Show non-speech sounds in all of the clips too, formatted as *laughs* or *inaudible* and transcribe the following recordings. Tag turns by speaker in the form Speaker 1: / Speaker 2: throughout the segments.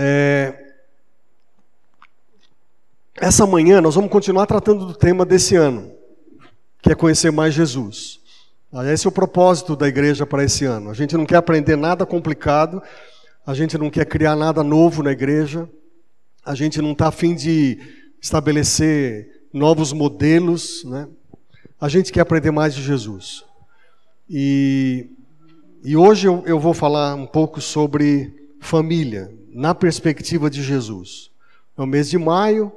Speaker 1: É... Essa manhã nós vamos continuar tratando do tema desse ano, que é conhecer mais Jesus. Esse é o propósito da igreja para esse ano. A gente não quer aprender nada complicado, a gente não quer criar nada novo na igreja, a gente não está afim de estabelecer novos modelos, né? A gente quer aprender mais de Jesus. E, e hoje eu, eu vou falar um pouco sobre família, na perspectiva de Jesus. É o mês de maio,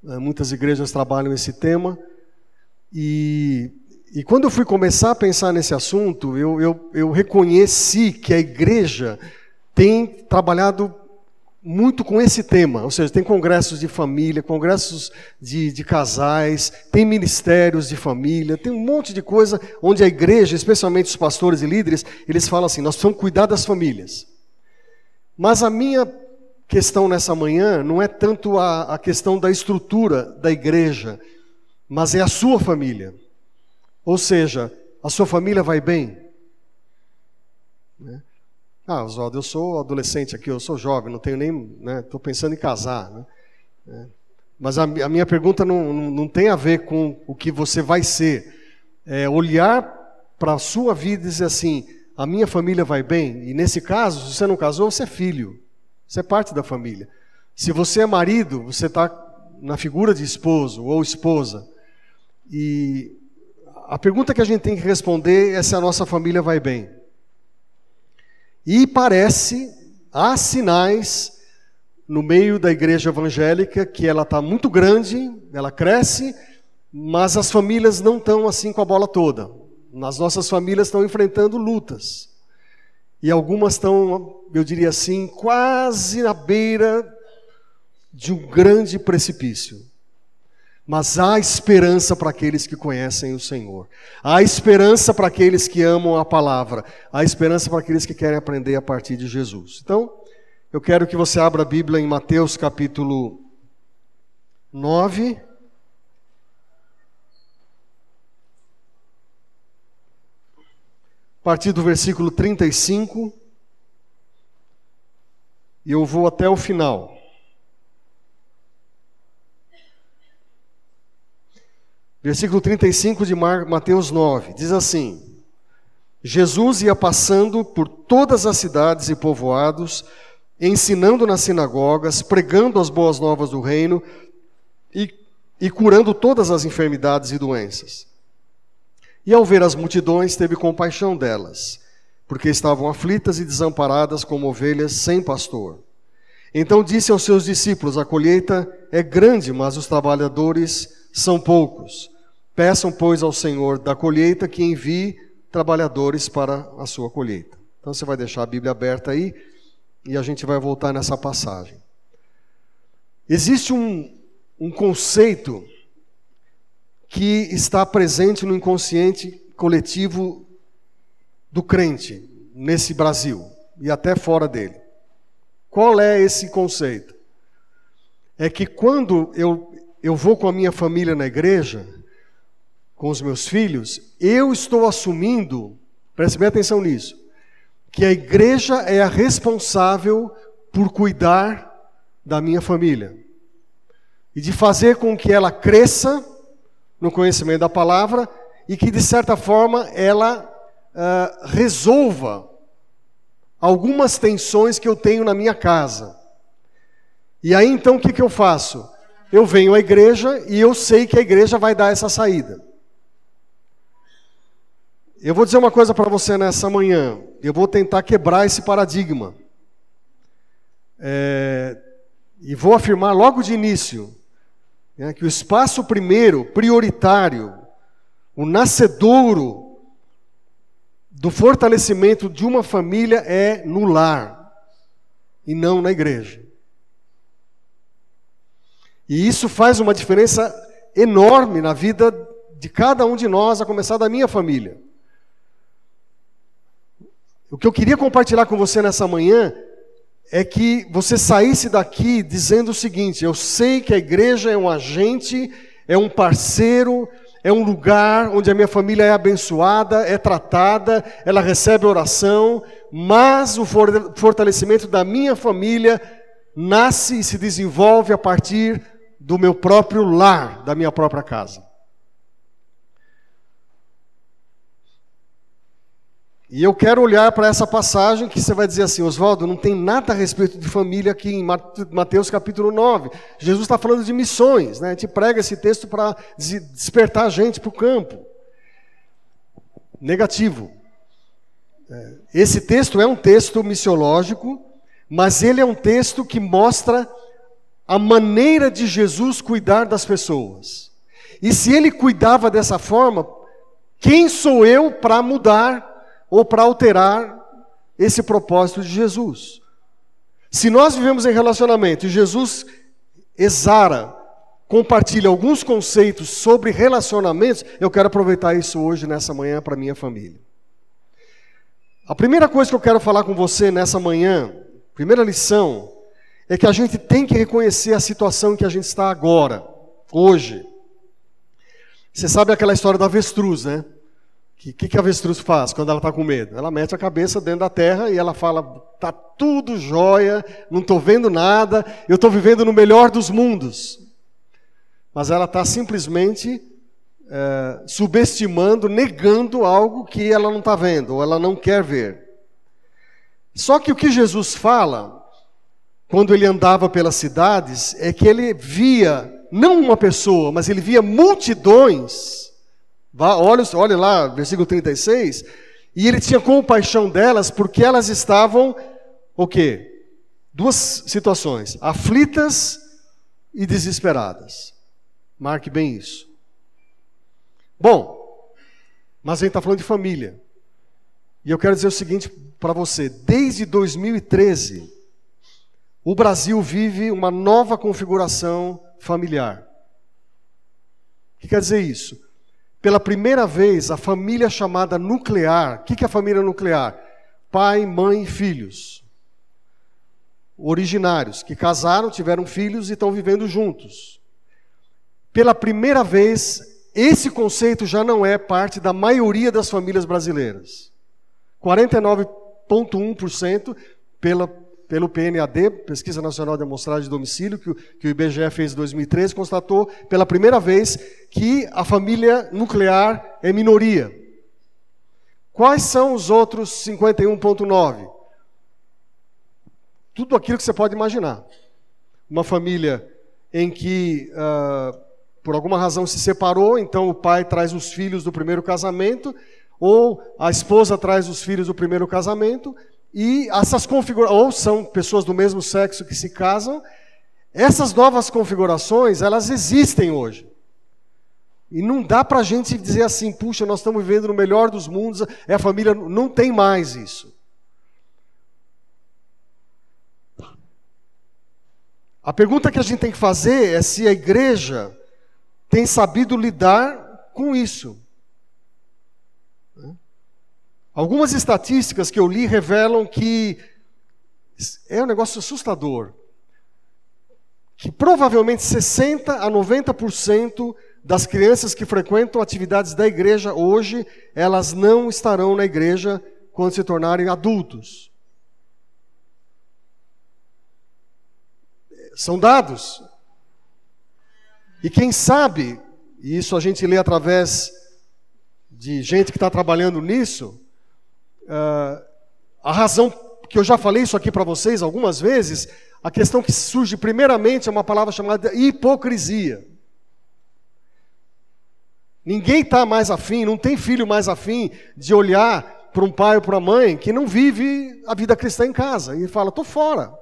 Speaker 1: né, muitas igrejas trabalham esse tema, e, e quando eu fui começar a pensar nesse assunto, eu, eu, eu reconheci que a igreja tem trabalhado muito com esse tema, ou seja, tem congressos de família, congressos de, de, casais, tem ministérios de família, tem um monte de coisa onde a igreja, especialmente os pastores e líderes, eles falam assim: nós precisamos cuidar das famílias. Mas a minha questão nessa manhã não é tanto a, a questão da estrutura da igreja, mas é a sua família. Ou seja, a sua família vai bem? Né? Ah, Oswaldo, eu sou adolescente aqui, eu sou jovem, não tenho nem. Estou né, pensando em casar. Né? É. Mas a, a, minha pergunta não, não, não, tem a ver com o que você vai ser. É olhar para a sua vida e dizer assim: a minha família vai bem. E nesse caso, se você não casou, você é filho. Você é parte da família. Se você é marido, você está na figura de esposo ou esposa. E a pergunta que a gente tem que responder é se a nossa família vai bem. E parece, há sinais no meio da igreja evangélica que ela está muito grande, ela cresce, mas as famílias não estão assim com a bola toda. As nossas famílias estão enfrentando lutas. E algumas estão, eu diria assim, quase na beira de um grande precipício. Mas há esperança para aqueles que conhecem o Senhor. Há esperança para aqueles que amam a palavra. Há esperança para aqueles que querem aprender a partir de Jesus. Então, eu quero que você abra a Bíblia em Mateus capítulo 9. Partir do versículo 35. E eu vou até o final. Versículo 35 de Mateus 9 diz assim: Jesus ia passando por todas as cidades e povoados, ensinando nas sinagogas, pregando as boas novas do reino e, e curando todas as enfermidades e doenças. E ao ver as multidões, teve compaixão delas, porque estavam aflitas e desamparadas como ovelhas sem pastor. Então disse aos seus discípulos: A colheita é grande, mas os trabalhadores são poucos. Peçam, pois, ao Senhor da colheita que envie trabalhadores para a sua colheita. Então você vai deixar a Bíblia aberta aí e a gente vai voltar nessa passagem. Existe um, um conceito que está presente no inconsciente coletivo do crente nesse Brasil e até fora dele. Qual é esse conceito? É que quando eu eu vou com a minha família na igreja, com os meus filhos, eu estou assumindo, preste bem atenção nisso, que a igreja é a responsável por cuidar da minha família e de fazer com que ela cresça no conhecimento da palavra e que, de certa forma, ela uh, resolva algumas tensões que eu tenho na minha casa. E aí então o que, que eu faço? eu venho à igreja e eu sei que a igreja vai dar essa saída. Eu vou dizer uma coisa para você nessa manhã. Eu vou tentar quebrar esse paradigma. É, e vou afirmar logo de início né, que o espaço primeiro, prioritário, o nascedouro do fortalecimento de uma família é no lar e não na igreja. E isso faz uma diferença enorme na vida de cada um de nós, a começar da minha família. O que eu queria compartilhar com você nessa manhã é que você saísse daqui dizendo o seguinte: eu sei que a igreja é um agente, é um parceiro, é um lugar onde a minha família é abençoada, é tratada, ela recebe oração, mas o fortalecimento da minha família nasce e se desenvolve a partir do meu próprio lar, da minha própria casa. E eu quero olhar para essa passagem que você vai dizer assim, Oswaldo, não tem nada a respeito de família aqui em Mateus capítulo 9. Jesus está falando de missões, né? A gente prega esse texto para despertar a gente para o campo. Negativo. É, esse texto é um texto missiológico, mas ele é um texto que mostra a maneira de Jesus cuidar das pessoas. E se ele cuidava dessa forma, quem sou eu para mudar ou para alterar esse propósito de Jesus. Se nós vivemos em relacionamento e Jesus exara, compartilha alguns conceitos sobre relacionamentos, eu quero aproveitar isso hoje, nessa manhã, para minha família. A primeira coisa que eu quero falar com você nessa manhã, primeira lição, é que a gente tem que reconhecer a situação em que a gente está agora, hoje. Você sabe aquela história da avestruz, né? Que, que, que a avestruz faz quando ela está com medo? Ela mete a cabeça dentro da terra e ela fala: tá tudo jóia, não estou vendo nada, eu estou vivendo no melhor dos mundos. Mas ela está simplesmente é, subestimando, negando algo que ela não está vendo, ou ela não quer ver. Só que o que Jesus fala, quando ele andava pelas cidades, é que ele via, não uma pessoa, mas ele via multidões Olha, olha lá, versículo 36. E ele tinha compaixão delas porque elas estavam, o quê? Duas situações: aflitas e desesperadas. Marque bem isso. Bom, mas a gente está falando de família. E eu quero dizer o seguinte para você: desde 2013, o Brasil vive uma nova configuração familiar. O que quer dizer isso? Pela primeira vez, a família chamada nuclear. O que é a família nuclear? Pai, mãe e filhos. Originários, que casaram, tiveram filhos e estão vivendo juntos. Pela primeira vez, esse conceito já não é parte da maioria das famílias brasileiras. 49,1% pela pelo PNAD, Pesquisa Nacional de Amostragem de Domicílio, que que o IBGE fez em 2013, constatou pela primeira vez que a família nuclear é minoria. Quais são os outros 51,9? Tudo aquilo que você pode imaginar. Uma família em que, uh, por alguma razão, se separou, então o pai traz os filhos do primeiro casamento, ou a esposa traz os filhos do primeiro casamento, e essas configurações, ou são pessoas do mesmo sexo que se casam, essas novas configurações, elas existem hoje. E não dá para a gente dizer assim, puxa, nós estamos vivendo no melhor dos mundos, é a família, não tem mais isso. A pergunta que a gente tem que fazer é se a igreja tem sabido lidar com isso. Algumas estatísticas que eu li revelam que é um negócio assustador. Que provavelmente 60 a 90% das crianças que frequentam atividades da igreja hoje, elas não estarão na igreja quando se tornarem adultos. São dados. E quem sabe, e isso a gente lê através de gente que está trabalhando nisso, Uh, a razão que eu já falei isso aqui para vocês algumas vezes, a questão que surge primeiramente é uma palavra chamada hipocrisia. Ninguém está mais afim, não tem filho mais afim de olhar para um pai ou para uma mãe que não vive a vida cristã em casa e fala: estou fora.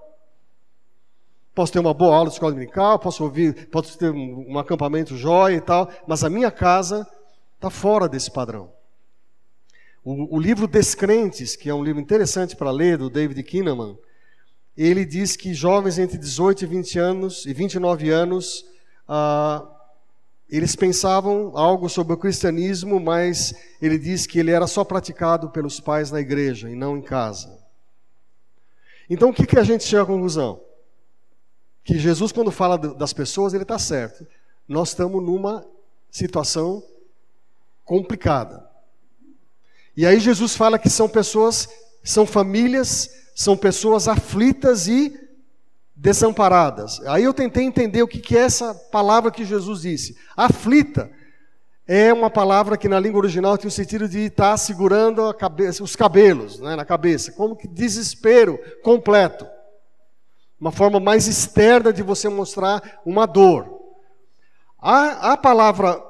Speaker 1: Posso ter uma boa aula de escola dominical, posso ouvir, posso ter um, um acampamento jóia e tal, mas a minha casa está fora desse padrão. O, o, livro Descrentes, que é um livro interessante para ler, do David Kinnaman, ele diz que jovens entre 18 e 20 anos e 29 anos, ah, eles pensavam algo sobre o cristianismo, mas ele diz que ele era só praticado pelos pais na igreja e não em casa. Então o que, que a gente chega à conclusão? Que Jesus, quando fala das pessoas, ele está certo. Nós estamos numa situação complicada. E aí Jesus fala que são pessoas, são famílias, são pessoas aflitas e desamparadas. Aí eu tentei entender o que é essa palavra que Jesus disse. Aflita é uma palavra que na língua original tem o sentido de estar segurando cabeça, os cabelos né, na cabeça, como que desespero completo. Uma forma mais externa de você mostrar uma dor. A, a palavra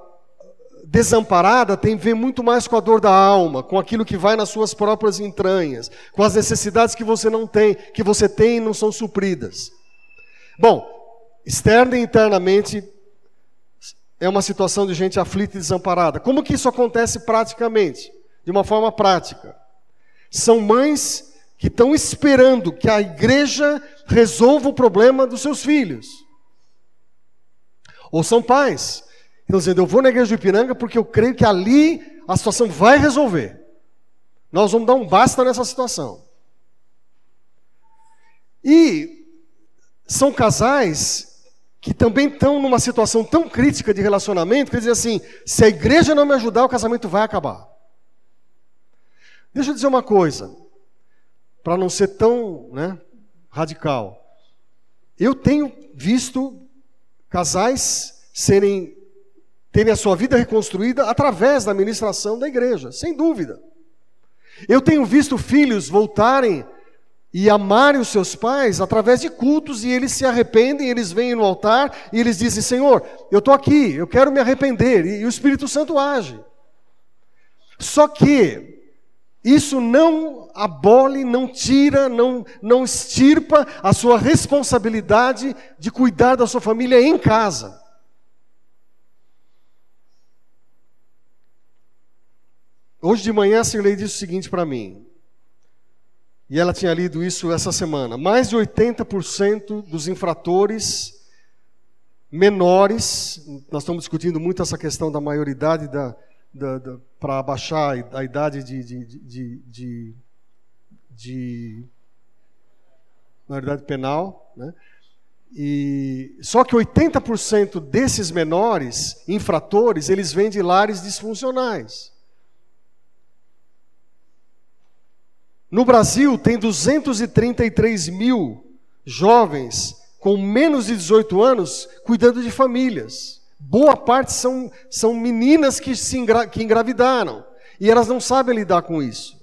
Speaker 1: desamparada tem a ver muito mais com a dor da alma, com aquilo que vai nas suas próprias entranhas, com as necessidades que você não tem, que você tem e não são supridas. Bom, externa e internamente é uma situação de gente aflita e desamparada. Como que isso acontece praticamente? De uma forma prática. São mães que estão esperando que a igreja resolva o problema dos seus filhos. Ou são pais que estão dizendo: Eu vou na igreja do Ipiranga porque eu creio que ali a situação vai resolver. Nós vamos dar um basta nessa situação. E são casais que também estão numa situação tão crítica de relacionamento que dizem assim: se a igreja não me ajudar, o casamento vai acabar. Deixa eu dizer uma coisa, para não ser tão né, radical. Eu tenho visto casais serem terem a sua vida reconstruída através da administração da igreja, sem dúvida. Eu tenho visto filhos voltarem e amarem os seus pais através de cultos e eles se arrependem, eles vêm no altar e eles dizem: Senhor, eu estou aqui, eu quero me arrepender, e, e o Espírito Santo age. Só que isso não abole, não tira, não, não extirpa a sua responsabilidade de cuidar da sua família em casa. Hoje de manhã a Sirlei disse o seguinte para mim: e ela tinha lido isso essa semana. Mais de 80% dos infratores menores, nós estamos discutindo muito essa questão da maioridade da, da, da para abaixar a idade de, de, de, de, de maioridade penal, né? E só que 80% desses menores infratores, eles vêm de lares disfuncionais. No Brasil, tem 233 mil jovens com menos de 18 anos cuidando de famílias. Boa parte são, são meninas que, se engra, que engravidaram e elas não sabem lidar com isso.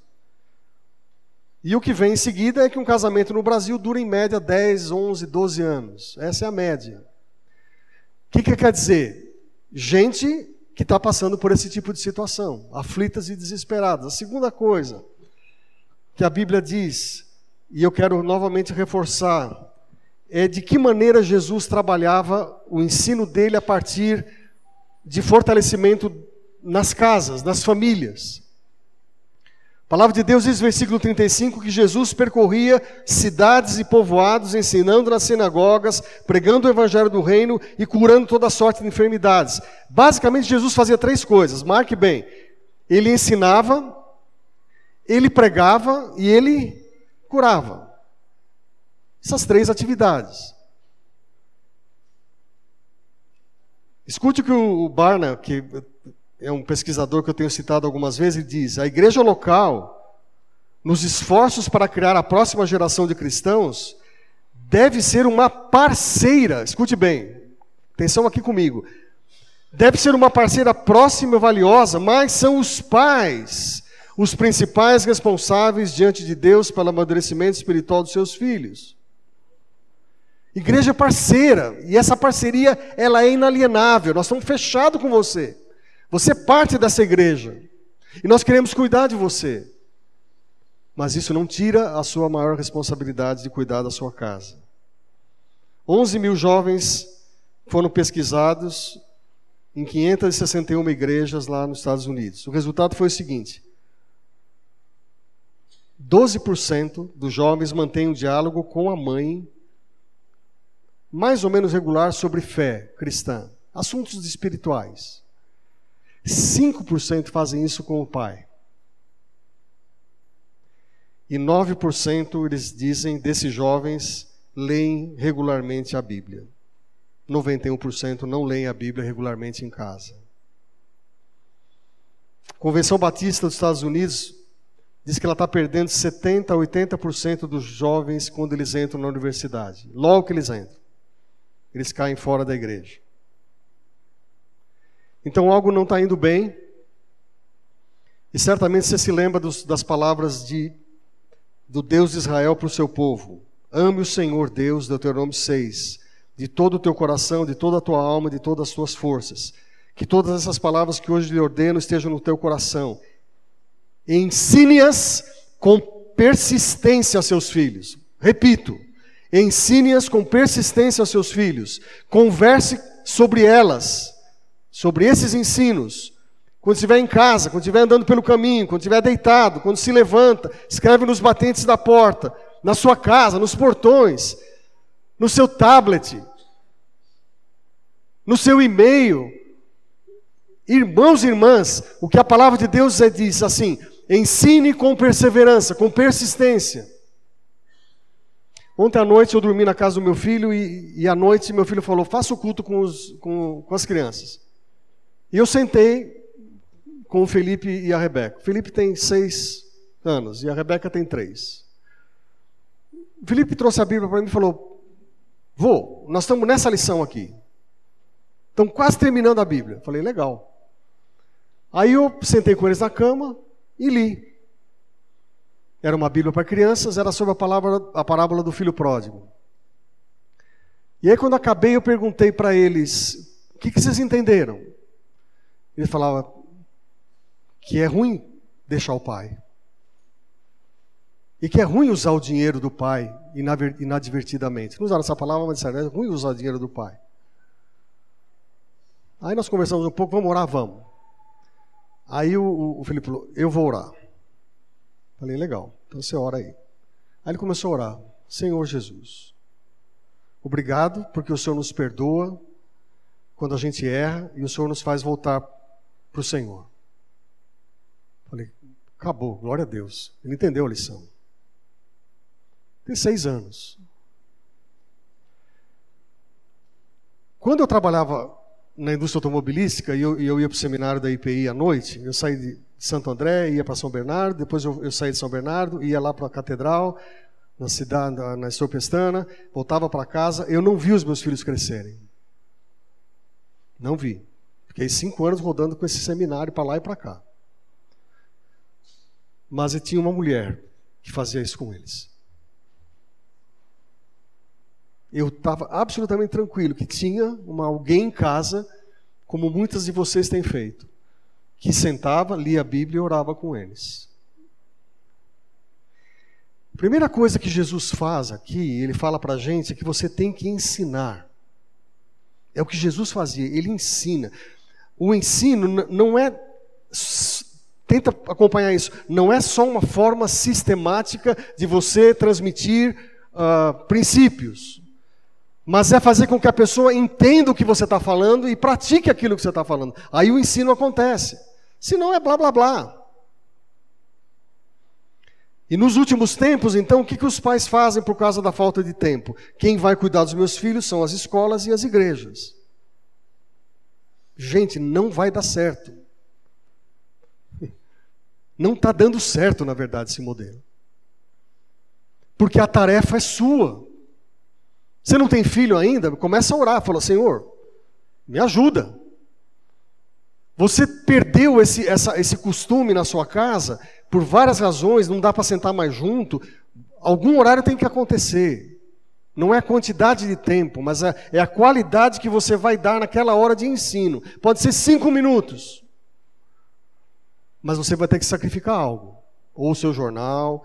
Speaker 1: E o que vem em seguida é que um casamento no Brasil dura em média 10, 11, 12 anos. Essa é a média. O que, que quer dizer? Gente que está passando por esse tipo de situação, aflitas e desesperadas. A segunda coisa, que a Bíblia diz, e eu quero novamente reforçar, é de que maneira Jesus trabalhava o ensino dele a partir de fortalecimento nas casas, nas famílias. A palavra de Deus diz versículo 35 que Jesus percorria cidades e povoados, ensinando nas sinagogas, pregando o evangelho do reino e curando toda sorte de enfermidades. Basicamente, Jesus fazia três coisas, marque bem. Ele ensinava, ele pregava e ele curava. Essas três atividades. Escute o que o Barna, que é um pesquisador que eu tenho citado algumas vezes, diz: a igreja local, nos esforços para criar a próxima geração de cristãos, deve ser uma parceira. Escute bem, atenção aqui comigo. Deve ser uma parceira próxima e valiosa, mas são os pais os principais responsáveis diante de Deus pelo amadurecimento espiritual dos seus filhos. Igreja parceira, e essa parceria ela é inalienável. Nós estamos fechados com você. Você é parte dessa igreja. E nós queremos cuidar de você. Mas isso não tira a sua maior responsabilidade de cuidar da sua casa. 11 mil jovens foram pesquisados em 561 igrejas lá nos Estados Unidos. O resultado foi o seguinte: 12% dos jovens mantêm um diálogo com a mãe, mais ou menos regular, sobre fé cristã, assuntos espirituais. 5% fazem isso com o pai. E 9% eles dizem desses jovens leem regularmente a Bíblia. 91% não leem a Bíblia regularmente em casa. Convenção Batista dos Estados Unidos diz que ela está perdendo 70%, 80% dos jovens quando eles entram na universidade. Logo que eles entram, eles caem fora da igreja. Então algo não está indo bem. E certamente você se lembra dos, das palavras de, do Deus de Israel para o seu povo. Ame o Senhor Deus, Deuteronômio 6, de todo o teu coração, de toda a tua alma, de todas as tuas forças. Que todas essas palavras que hoje lhe ordeno estejam no teu coração. Ensine-as com persistência aos seus filhos. Repito, ensine-as com persistência aos seus filhos. Converse sobre elas sobre esses ensinos. Quando estiver em casa, quando estiver andando pelo caminho, quando estiver deitado, quando se levanta, escreve nos batentes da porta, na sua casa, nos portões, no seu tablet, no seu e-mail. Irmãos e irmãs, o que a palavra de Deus diz assim: ensine com perseverança, com persistência. Ontem à noite eu dormi na casa do meu filho e, e à noite meu filho falou: faça o culto com, os, com, com as crianças. E eu sentei com o Felipe e a Rebeca. O Felipe tem seis anos e a Rebeca tem três. O Felipe trouxe a Bíblia para mim e falou: Vô, nós estamos nessa lição aqui. Estamos quase terminando a Bíblia. Falei, legal. Aí eu sentei com eles na cama e li. Era uma Bíblia para crianças, era sobre a, palavra, a parábola do filho pródigo. E aí, quando acabei, eu perguntei para eles: o que, que vocês entenderam? Ele falava que é ruim deixar o pai. E que é ruim usar o dinheiro do pai inadvertidamente. Não usaram essa palavra, mas disseram, é ruim usar o dinheiro do pai. Aí nós conversamos um pouco, vamos orar? Vamos. Aí o, o Felipe falou, eu vou orar. Falei, legal, então você ora aí. Aí ele começou a orar, Senhor Jesus, obrigado porque o Senhor nos perdoa quando a gente erra e o Senhor nos faz voltar para o Senhor. Falei, acabou, glória a Deus. Ele entendeu a lição. Tem seis anos. Quando eu trabalhava na indústria automobilística e eu, eu, ia para o seminário da IPI à noite, eu saí de Santo André, ia para São Bernardo, depois eu, eu saí de São Bernardo, ia lá para a catedral, na cidade, na, na Estopestana, voltava para casa, eu não vi os meus filhos crescerem. Não vi. Fiquei cinco anos rodando com esse seminário para lá e para cá. Mas eu tinha uma mulher que fazia isso com eles. Eu estava absolutamente tranquilo que tinha uma, alguém em casa, como muitas de vocês têm feito, que sentava, lia a Bíblia e orava com eles. A primeira coisa que Jesus faz aqui, ele fala para a gente, é que você tem que ensinar. É o que Jesus fazia, ele ensina o ensino não é. Tenta acompanhar isso. Não é só uma forma sistemática de você transmitir uh, princípios, mas é fazer com que a pessoa entenda o que você está falando e pratique aquilo que você está falando. Aí o ensino acontece. Senão é blá blá blá. E nos últimos tempos, então, o que, que os pais fazem por causa da falta de tempo? Quem vai cuidar dos meus filhos são as escolas e as igrejas. Gente, não vai dar certo. *laughs* Não está dando certo, na verdade, esse modelo. Porque a tarefa é sua. Você não tem filho ainda? Começa a orar. Fala, Senhor, me ajuda. Você perdeu esse, essa, esse costume na sua casa por várias razões, não dá para sentar mais junto. Algum horário tem que acontecer. Não é a quantidade de tempo, mas é, é a qualidade que você vai dar naquela hora de ensino. Pode ser cinco minutos, mas você vai ter que sacrificar algo. Ou o seu jornal,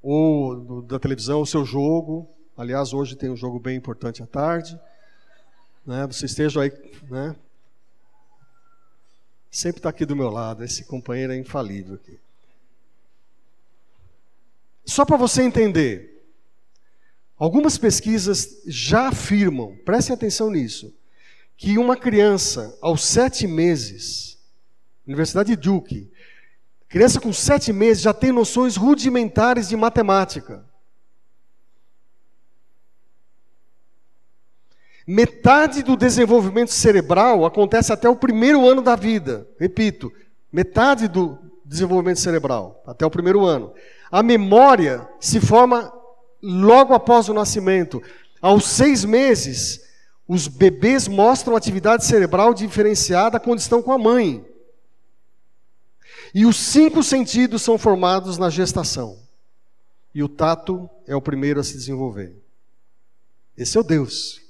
Speaker 1: ou da televisão, o seu jogo. Aliás, hoje tem um jogo bem importante à tarde. Né? Você esteja aí, né? Sempre está aqui do meu lado. Esse companheiro é infalível aqui. Só para você entender, Algumas pesquisas já afirmam, prestem atenção nisso, que uma criança aos sete meses, Universidade de Duke, criança com sete meses já tem noções rudimentares de matemática. Metade do desenvolvimento cerebral acontece até o primeiro ano da vida. Repito, metade do desenvolvimento cerebral, até o primeiro ano. A memória se forma logo após o nascimento. Aos seis meses, os bebês mostram atividade cerebral diferenciada quando estão com a mãe. E os cinco sentidos são formados na gestação. E o tato é o primeiro a se desenvolver. Esse é o Deus.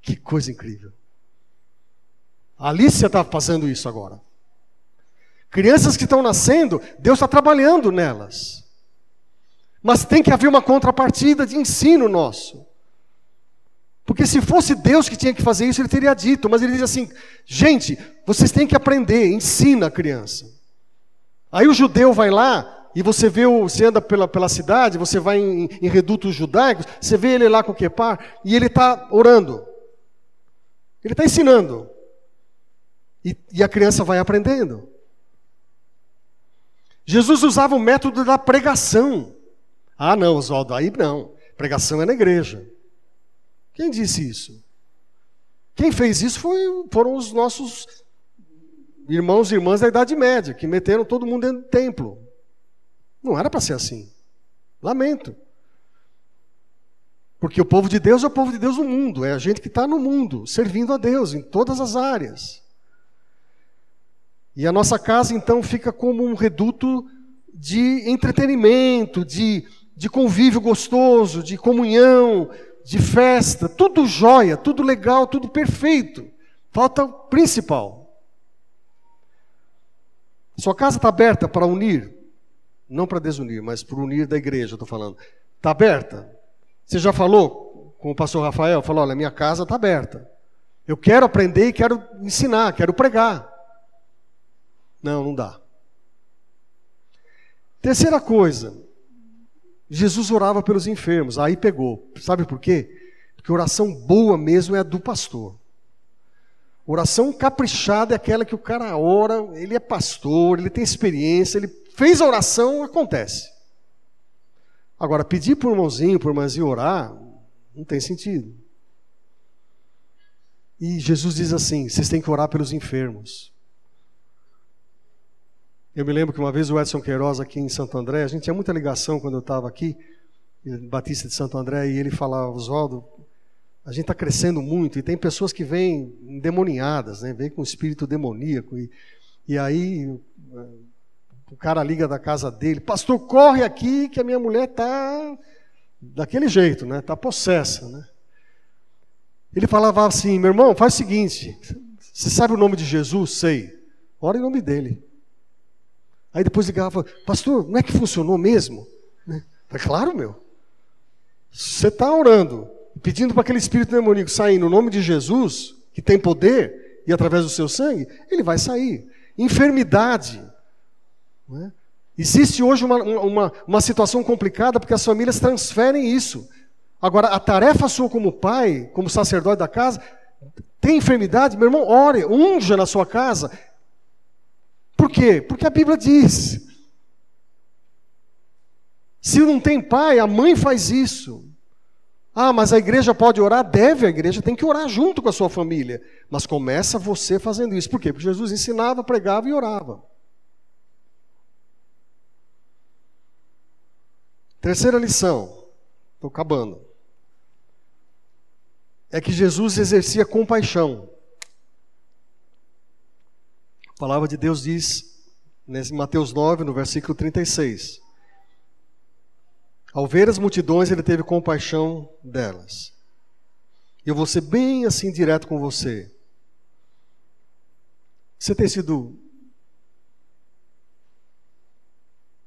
Speaker 1: Que coisa incrível. A Alicia está fazendo isso agora. Crianças que estão nascendo, Deus está trabalhando nelas. Mas tem que haver uma contrapartida de ensino nosso. Porque se fosse Deus que tinha que fazer isso, ele teria dito. Mas ele diz assim: gente, vocês têm que aprender, ensina a criança. Aí o judeu vai lá e você vê, o, você anda pela, pela cidade, você vai em, em redutos judaicos, você vê ele lá com o quepar e ele está orando. Ele está ensinando. E, e a criança vai aprendendo. Jesus usava o método da pregação. Ah, não, Oswaldo, aí não. Pregação é na igreja. Quem disse isso? Quem fez isso foi, foram os nossos irmãos e irmãs da Idade Média, que meteram todo mundo dentro do templo. Não era para ser assim. Lamento. Porque o povo de Deus é o povo de Deus no mundo, é a gente que está no mundo, servindo a Deus em todas as áreas. E a nossa casa então fica como um reduto de entretenimento, de, de convívio gostoso, de comunhão, de festa, tudo jóia, tudo legal, tudo perfeito. Falta o principal. Sua casa está aberta para unir, não para desunir, mas para unir da igreja, estou falando. Está aberta? Você já falou com o pastor Rafael? Falou: olha, minha casa está aberta. Eu quero aprender e quero ensinar, quero pregar. Não, não dá. Terceira coisa, Jesus orava pelos enfermos, aí pegou. Sabe por quê? Porque oração boa mesmo é a do pastor. Oração caprichada é aquela que o cara ora, ele é pastor, ele tem experiência, ele fez a oração, acontece. Agora, pedir por irmãozinho, por irmãzinho orar, não tem sentido. E Jesus diz assim: vocês têm que orar pelos enfermos. Eu me lembro que uma vez o Edson Queiroz aqui em Santo André, a gente tinha muita ligação quando eu estava aqui, Batista de Santo André, e ele falava, Oswaldo, a gente está crescendo muito e tem pessoas que vêm endemoniadas, né? vêm com espírito demoníaco. E, e aí o cara liga da casa dele, pastor, corre aqui que a minha mulher está daquele jeito, né? Está possessa, né? Ele falava assim, meu irmão, faz o seguinte, você sabe o nome de Jesus? Sei. Ora em nome dele. Aí depois ligava, pastor, não é que funcionou mesmo? Né? Claro, meu. Você está orando, pedindo para aquele espírito demoníaco sair no nome de Jesus, que tem poder, e através do seu sangue, ele vai sair. Enfermidade. É? Existe hoje uma, uma, uma situação complicada porque as famílias transferem isso. Agora, a tarefa sua como pai, como sacerdote da casa, tem enfermidade, meu irmão, ore, unja na sua casa. Por quê? Porque a Bíblia diz. Se não tem pai, a mãe faz isso. Ah, mas a igreja pode orar? Deve, a igreja tem que orar junto com a sua família. Mas começa você fazendo isso. Por quê? Porque Jesus ensinava, pregava e orava. Terceira lição, estou acabando. É que Jesus exercia compaixão. A palavra de Deus diz, em Mateus 9, no versículo 36. Ao ver as multidões, ele teve compaixão delas. Eu vou ser bem assim direto com você. Você tem sido.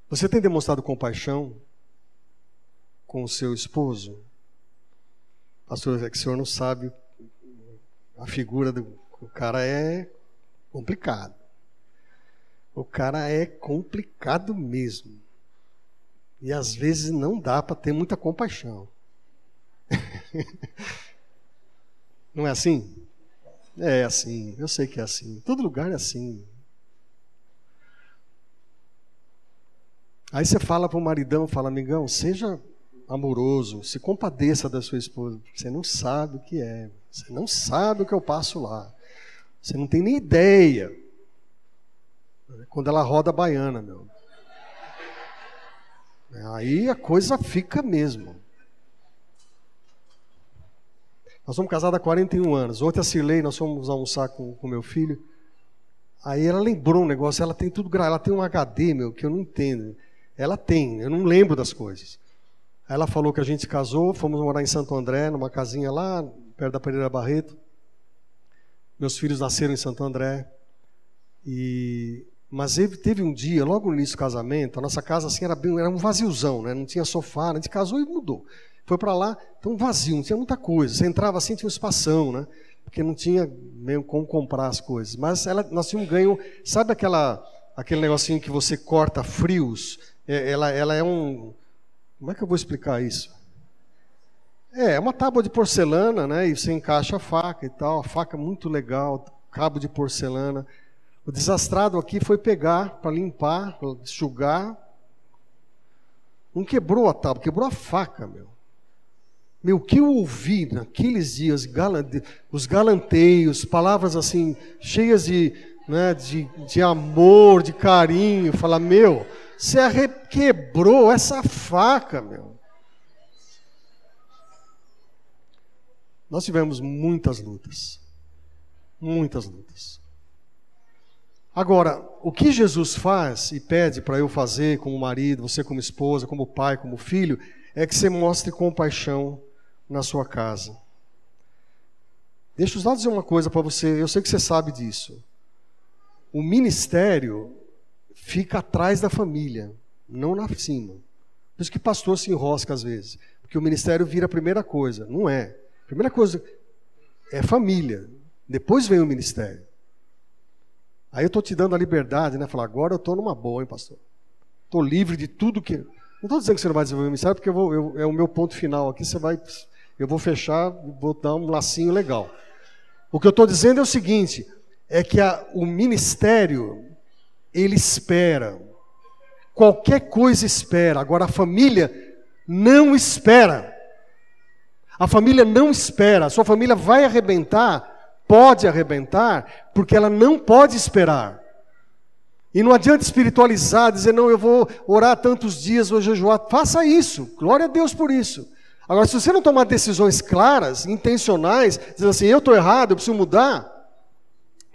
Speaker 1: Você tem demonstrado compaixão com o seu esposo? Pastor, é que o senhor não sabe. A figura do o cara é complicado. O cara é complicado mesmo. E às vezes não dá para ter muita compaixão. *laughs* não é assim? É assim, eu sei que é assim. Todo lugar é assim. Aí você fala para o maridão, fala, amigão, seja amoroso, se compadeça da sua esposa. Você não sabe o que é. Você não sabe o que eu passo lá. Você não tem nem ideia. Quando ela roda a baiana, meu. Aí a coisa fica mesmo. Nós somos casados há 41 anos. Ontem a Cirlei, nós fomos almoçar com o meu filho. Aí ela lembrou um negócio, ela tem tudo gravado, ela tem um HD, meu, que eu não entendo. Ela tem, eu não lembro das coisas. Aí ela falou que a gente casou, fomos morar em Santo André, numa casinha lá, perto da Pereira Barreto. Meus filhos nasceram em Santo André. E mas teve um dia, logo no início do casamento, a nossa casa assim era bem, era um vaziozão, né? Não tinha sofá, a gente casou e mudou. Foi para lá, então vazio, não tinha muita coisa. Você entrava assim, tinha um espação, né? Porque não tinha meio como comprar as coisas. Mas ela, nós tínhamos ganho, sabe aquela aquele negocinho que você corta frios? É, ela, ela é um, como é que eu vou explicar isso? É, é uma tábua de porcelana, né? E você encaixa a faca e tal. A faca é muito legal, cabo de porcelana. O desastrado aqui foi pegar para limpar, para enxugar. Não quebrou a tábua, quebrou a faca, meu. Meu, o que eu ouvi naqueles dias, os galanteios, palavras assim, cheias de, né, de, de amor, de carinho, falar, meu, você quebrou essa faca, meu. Nós tivemos muitas lutas, muitas lutas. Agora, o que Jesus faz e pede para eu fazer como marido, você como esposa, como pai, como filho, é que você mostre compaixão na sua casa. Deixa eu só dizer uma coisa para você, eu sei que você sabe disso. O ministério fica atrás da família, não na cima. Por isso que pastor se enrosca às vezes, porque o ministério vira a primeira coisa. Não é. A primeira coisa é família, depois vem o ministério. Aí eu estou te dando a liberdade, né? Falar, agora eu estou numa boa, hein, pastor? Estou livre de tudo que. Não estou dizendo que você não vai desenvolver o ministério, porque eu vou, eu, é o meu ponto final aqui. Você vai, eu vou fechar, vou dar um lacinho legal. O que eu estou dizendo é o seguinte: é que a, o ministério ele espera. Qualquer coisa espera. Agora a família não espera. A família não espera. A sua família vai arrebentar pode arrebentar, porque ela não pode esperar. E não adianta espiritualizar, dizer, não, eu vou orar tantos dias, vou jejuar. Faça isso, glória a Deus por isso. Agora, se você não tomar decisões claras, intencionais, dizendo assim, eu estou errado, eu preciso mudar,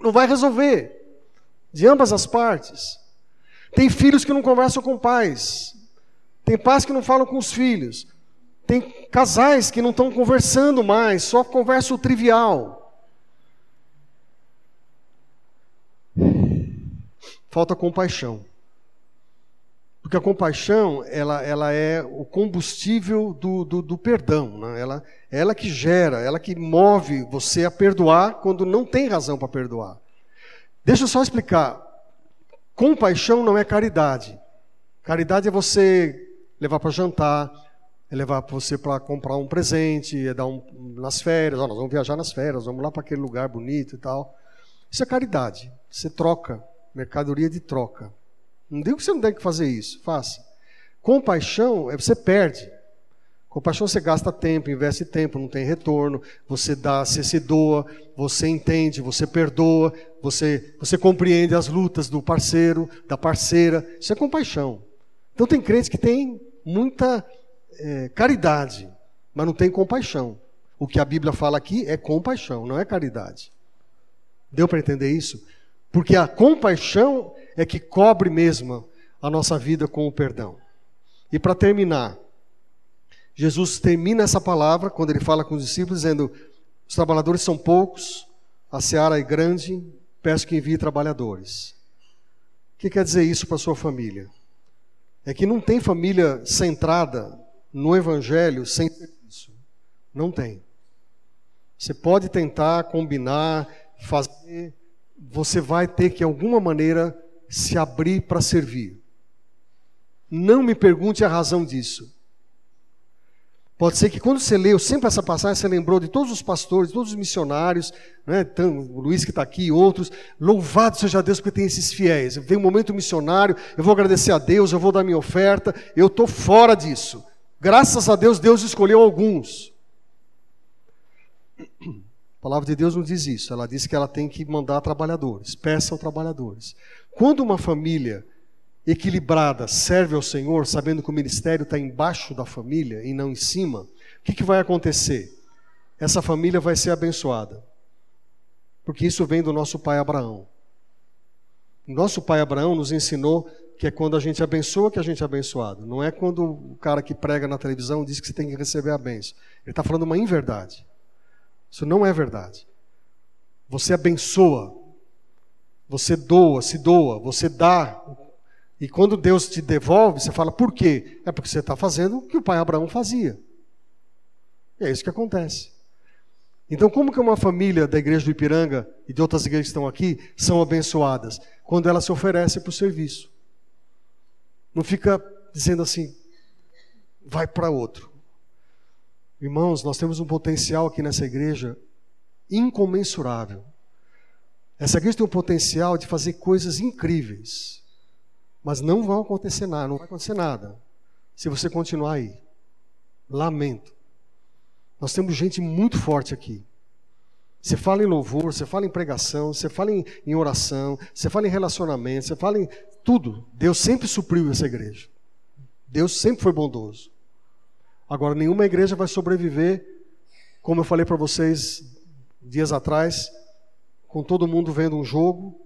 Speaker 1: não vai resolver. De ambas as partes. Tem filhos que não conversam com pais. Tem pais que não falam com os filhos. Tem casais que não estão conversando mais, só conversa o trivial. falta compaixão. Porque a compaixão, ela, ela é o combustível do, do, do perdão. Né? Ela, ela que gera, ela que move você a perdoar quando não tem razão para perdoar. Deixa eu só explicar. Compaixão não é caridade. Caridade é você levar para jantar, é levar você para comprar um presente, é dar um nas férias, nós vamos viajar nas férias, vamos lá para aquele lugar bonito e tal. Isso é caridade. Você troca mercadoria de troca. Não digo que você não tem que fazer isso, faça. Compaixão é você perde. Compaixão você gasta tempo, investe tempo, não tem retorno, você dá, você se doa, você entende, você perdoa, você, você compreende as lutas do parceiro, da parceira. Isso é compaixão. Então tem crentes que têm muita é, caridade, mas não tem compaixão. O que a Bíblia fala aqui é compaixão, não é caridade. Deu para entender isso? Porque a compaixão é que cobre mesmo a nossa vida com o perdão. E para terminar, Jesus termina essa palavra quando ele fala com os discípulos, dizendo: Os trabalhadores são poucos, a seara é grande, peço que envie trabalhadores. O que quer dizer isso para sua família? É que não tem família centrada no Evangelho sem serviço. Não tem. Você pode tentar combinar, fazer, você vai ter que, de alguma maneira, se abrir para servir. Não me pergunte a razão disso. Pode ser que quando você leu sempre essa passagem, você lembrou de todos os pastores, todos os missionários, né, o Luiz que está aqui e outros. Louvado seja Deus porque tem esses fiéis. Vem um momento missionário, eu vou agradecer a Deus, eu vou dar minha oferta, eu estou fora disso. Graças a Deus, Deus escolheu alguns. A palavra de Deus não diz isso. Ela diz que ela tem que mandar trabalhadores. Peçam trabalhadores. Quando uma família equilibrada serve ao Senhor, sabendo que o ministério está embaixo da família e não em cima, o que, que vai acontecer? Essa família vai ser abençoada. Porque isso vem do nosso pai Abraão. Nosso pai Abraão nos ensinou que é quando a gente abençoa que a gente é abençoado. Não é quando o cara que prega na televisão diz que você tem que receber a benção. Ele está falando uma inverdade. Isso não é verdade. Você abençoa, você doa, se doa, você dá. E quando Deus te devolve, você fala, por quê? É porque você está fazendo o que o pai Abraão fazia. E é isso que acontece. Então, como que uma família da igreja do Ipiranga e de outras igrejas que estão aqui são abençoadas? Quando ela se oferece para o serviço. Não fica dizendo assim, vai para outro. Irmãos, nós temos um potencial aqui nessa igreja incomensurável. Essa igreja tem um potencial de fazer coisas incríveis, mas não vai acontecer nada, não vai acontecer nada se você continuar aí. Lamento. Nós temos gente muito forte aqui. Você fala em louvor, você fala em pregação, você fala em, em oração, você fala em relacionamento, você fala em tudo. Deus sempre supriu essa igreja. Deus sempre foi bondoso. Agora, nenhuma igreja vai sobreviver, como eu falei para vocês dias atrás, com todo mundo vendo um jogo,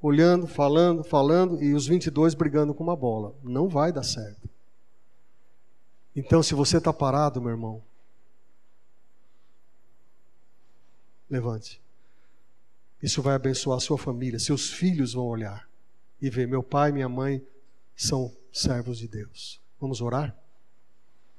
Speaker 1: olhando, falando, falando, e os 22 brigando com uma bola. Não vai dar certo. Então, se você está parado, meu irmão, levante. Isso vai abençoar a sua família. Seus filhos vão olhar e ver: meu pai e minha mãe são servos de Deus. Vamos orar?